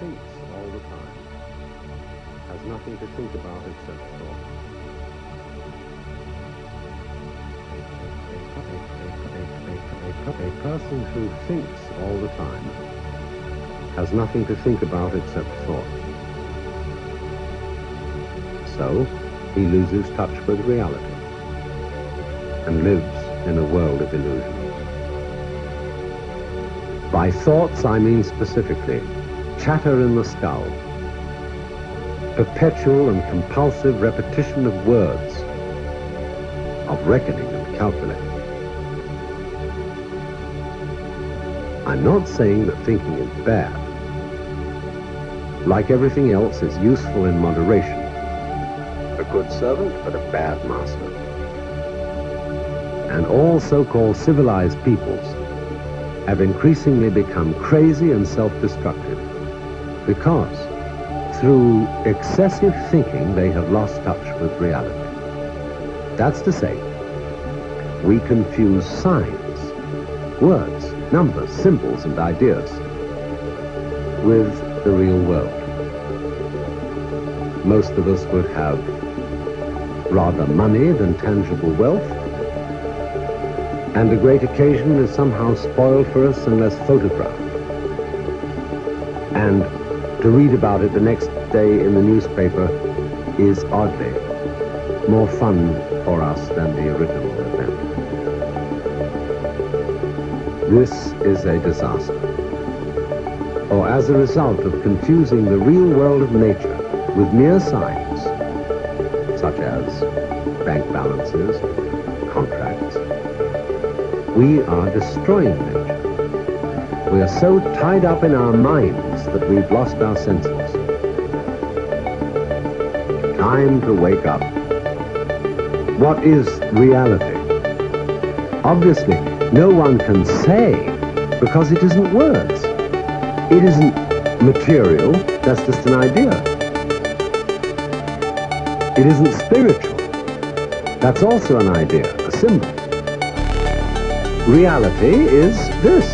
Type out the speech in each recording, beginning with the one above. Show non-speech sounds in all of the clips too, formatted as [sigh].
thinks all the time has nothing to think about except thought. A person who thinks all the time has nothing to think about except thought. So, he loses touch with reality and lives in a world of illusion. By thoughts, I mean specifically chatter in the skull, perpetual and compulsive repetition of words, of reckoning and calculating. I'm not saying that thinking is bad. Like everything else, is useful in moderation. A good servant, but a bad master. And all so-called civilized peoples have increasingly become crazy and self-destructive because through excessive thinking they have lost touch with reality. That's to say, we confuse signs, words, numbers, symbols, and ideas with the real world. Most of us would have rather money than tangible wealth, and a great occasion is somehow spoiled for us unless photographed. And to read about it the next day in the newspaper is oddly more fun for us than the original event. This is a disaster. Or as a result of confusing the real world of nature with mere signs, such as bank balances, contracts, we are destroying nature. We are so tied up in our minds that we've lost our senses. Time to wake up. What is reality? Obviously, no one can say because it isn't words. It isn't material, that's just an idea. It isn't spiritual. That's also an idea, a symbol. Reality is this.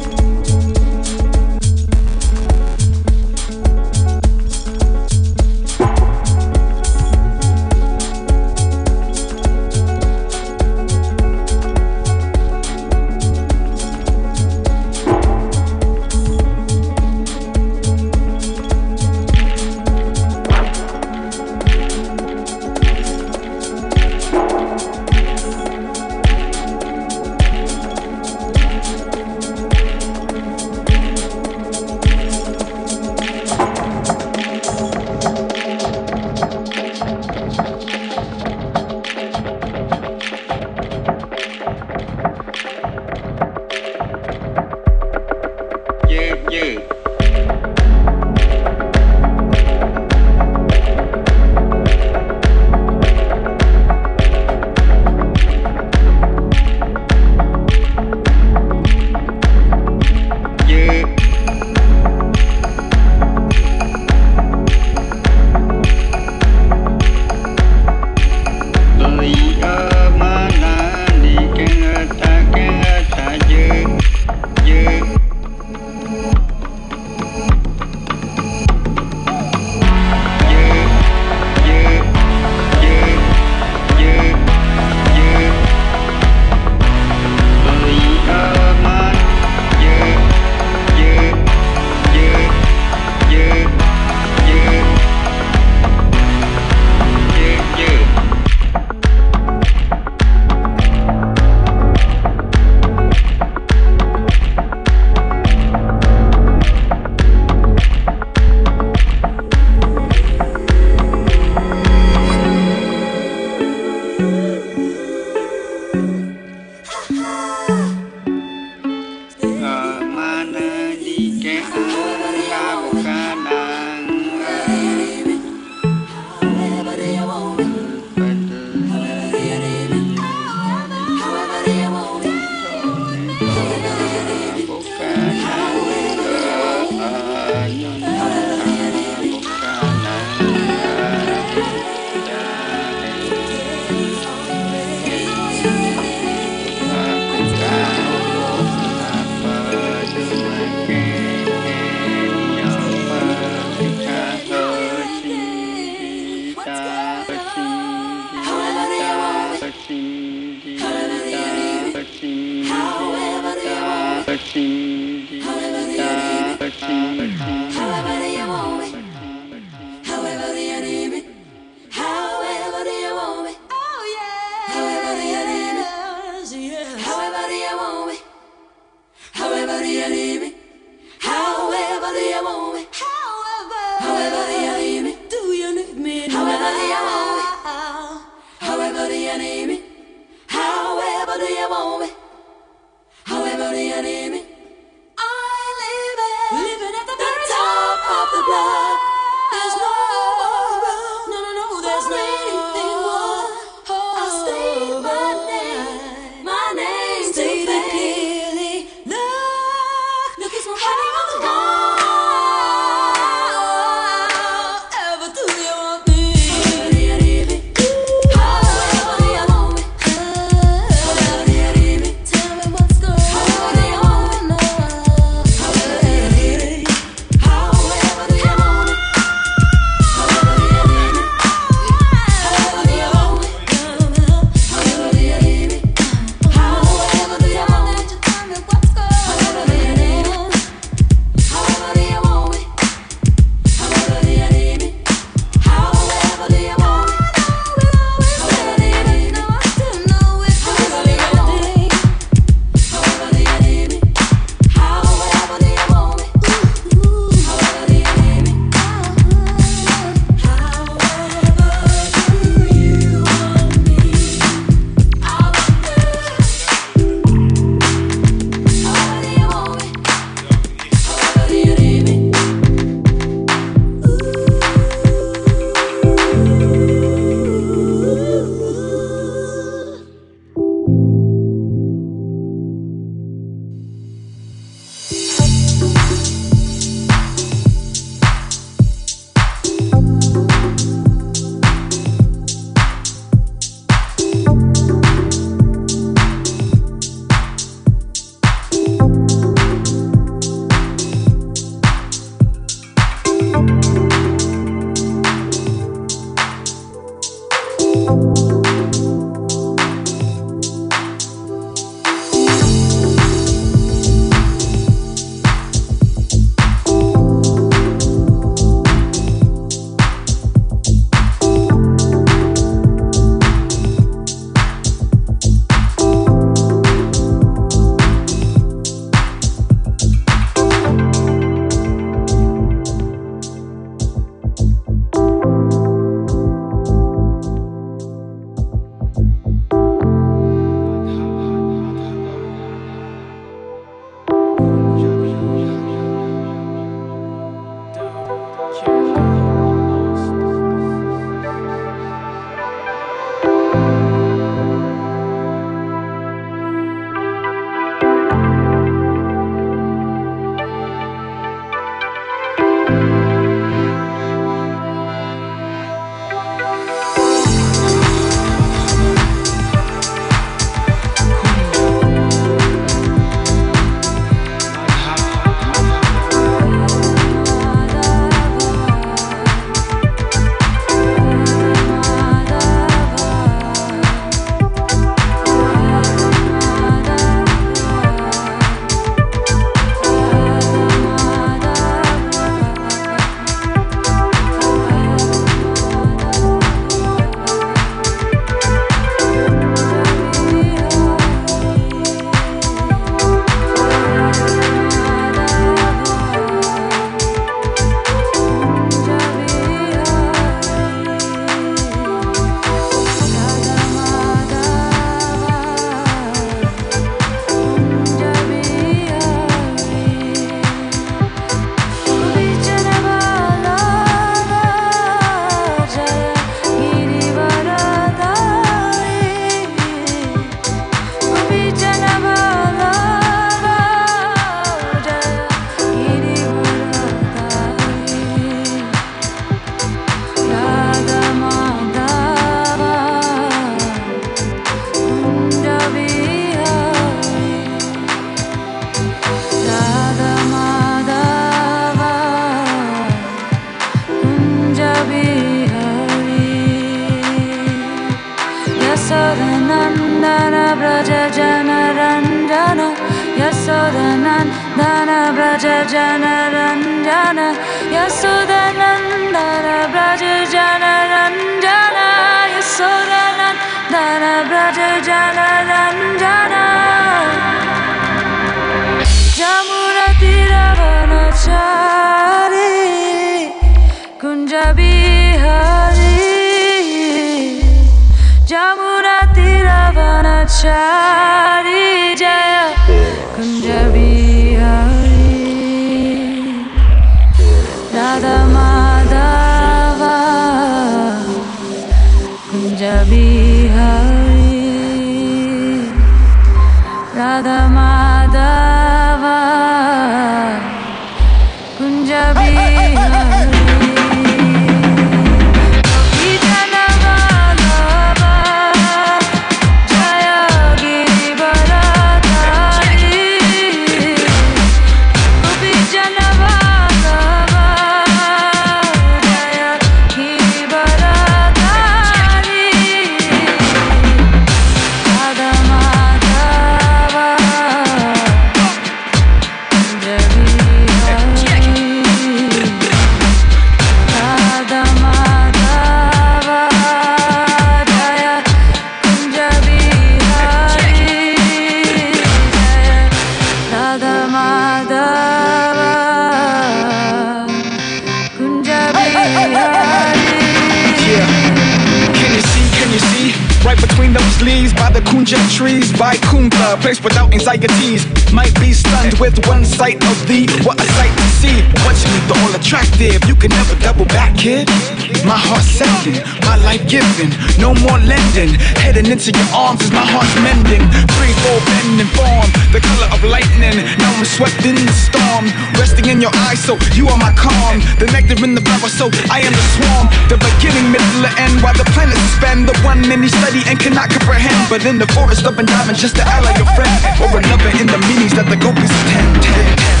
Into your arms as my heart's mending. Free fall bending form The color of lightning. Now I'm swept in the storm Resting in your eyes so you are my calm. The nectar in the flower so I am the swarm. The beginning, middle, and end While the planets suspend The one many study and cannot comprehend. But in the forest of diamonds just to ally your friend. Or another in the meanings that the gopis attend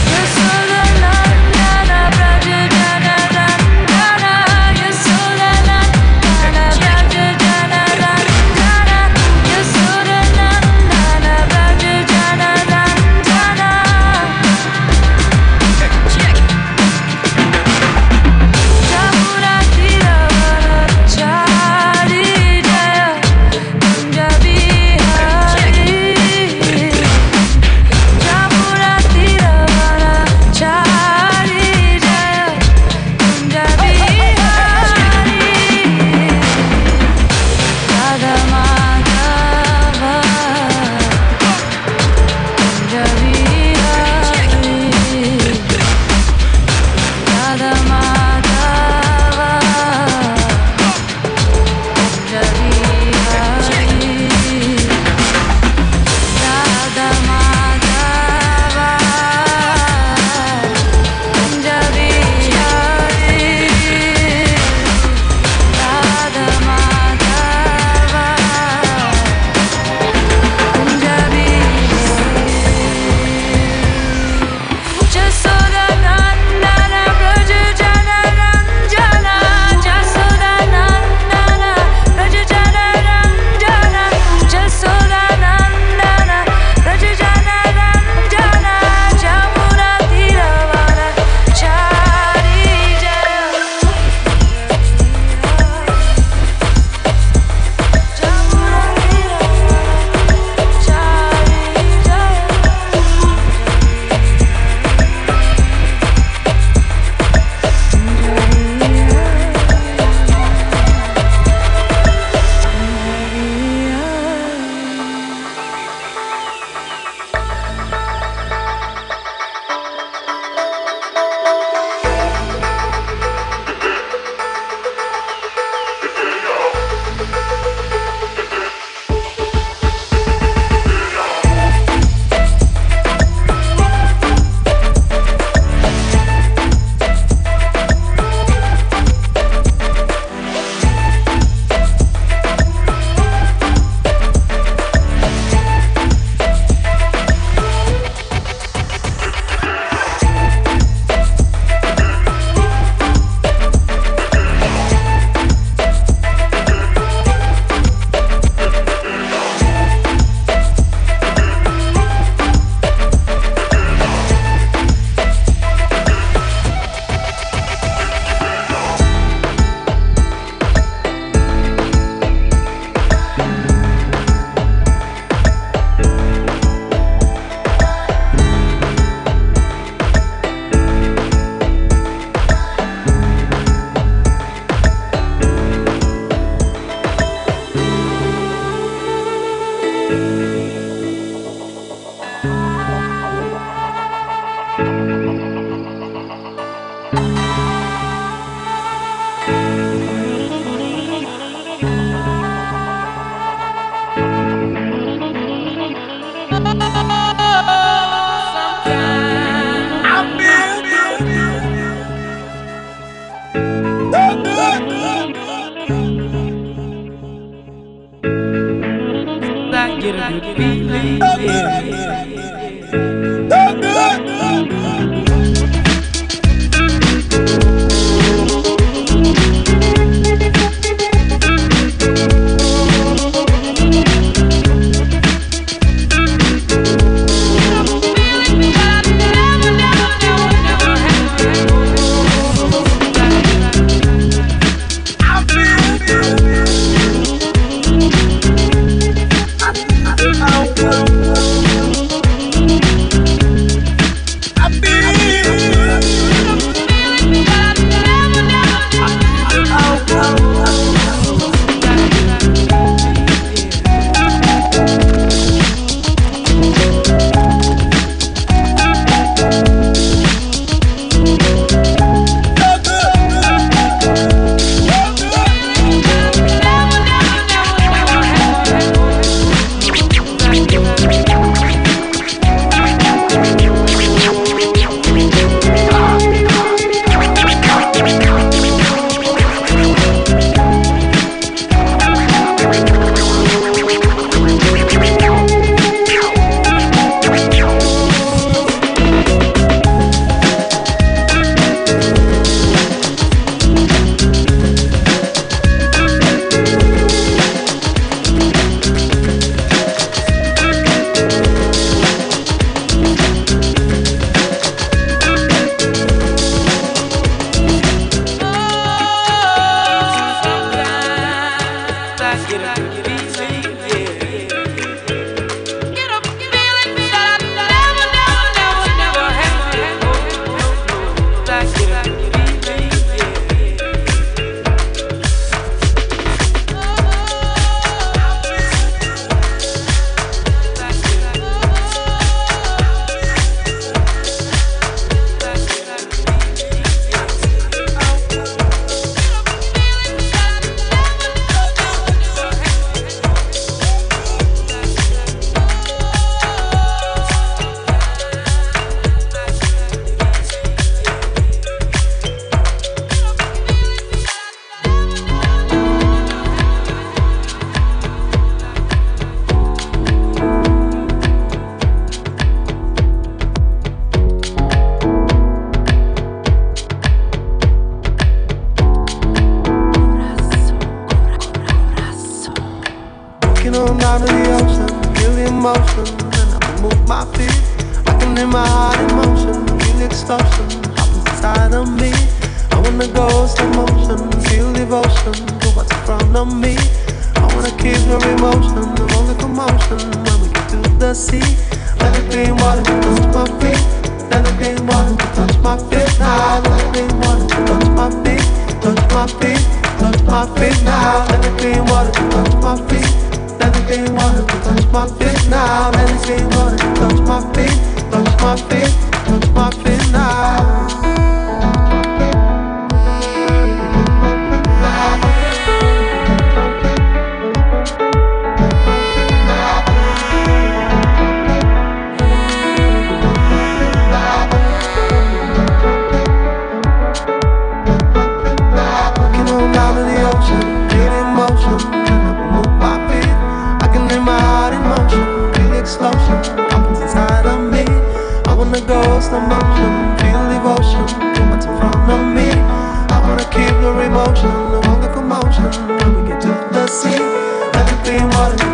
On down the ocean, feel the emotion, and I can move my feet. I can hear my heart in motion, feel explosion happens inside of me. I wanna go slow motion, feel devotion to what's in front of me. I wanna keep your emotion, the the commotion when we get to the sea. Let the clean water touch my feet. Let the clean water touch my feet now. Let the clean water touch my feet, touch my feet, touch my feet now. Let the clean water touch my feet. Touch my feet now. Clean touch my feet, touch my feet, touch my feet now. Wanna slow motion, feel devotion to what's in front of me. I wanna keep your emotion, the all the commotion when we get to the sea. Let the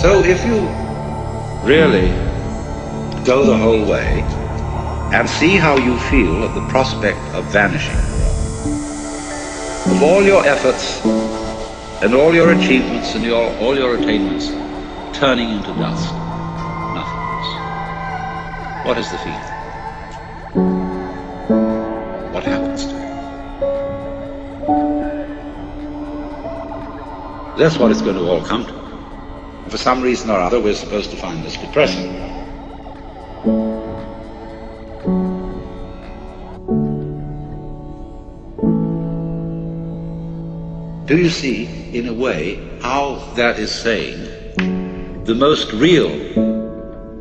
So if you really go the whole way and see how you feel at the prospect of vanishing, of all your efforts and all your achievements and your, all your attainments turning into dust, nothingness, what is the feeling? What happens to you? That's what it's going to all come to. For some reason or other, we're supposed to find this depressing. Do you see, in a way, how that is saying the most real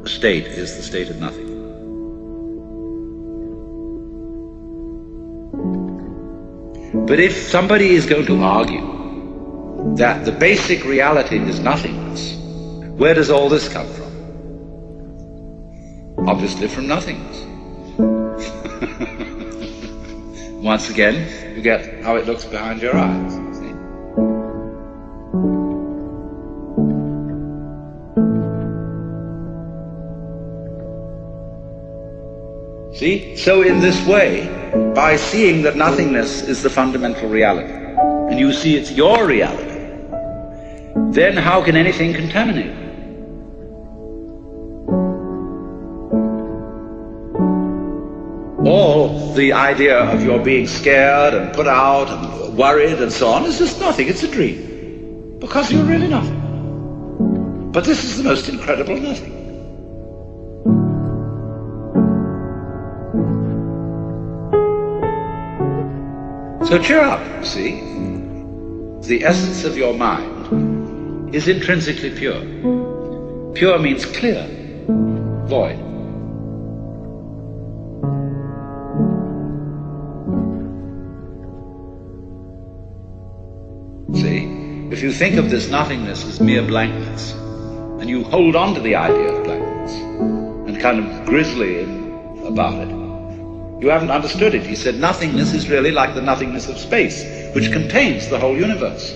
state is the state of nothing? But if somebody is going to argue that the basic reality is nothingness, where does all this come from? Obviously from nothingness. [laughs] Once again, you get how it looks behind your eyes. See? So in this way, by seeing that nothingness is the fundamental reality, and you see it's your reality, then how can anything contaminate the idea of your being scared and put out and worried and so on is just nothing. It's a dream. Because you're really nothing. But this is the most incredible nothing. So cheer up, see? The essence of your mind is intrinsically pure. Pure means clear, void. If you think of this nothingness as mere blankness, and you hold on to the idea of blankness, and kind of grizzly about it, you haven't understood it. He said nothingness is really like the nothingness of space, which contains the whole universe.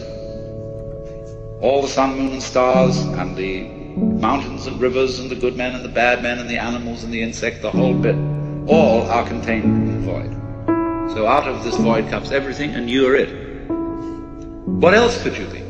All the sun, moon, and stars, and the mountains and rivers, and the good men and the bad men, and the animals and the insect, the whole bit, all are contained in the void. So out of this void comes everything, and you're it. What else could you be?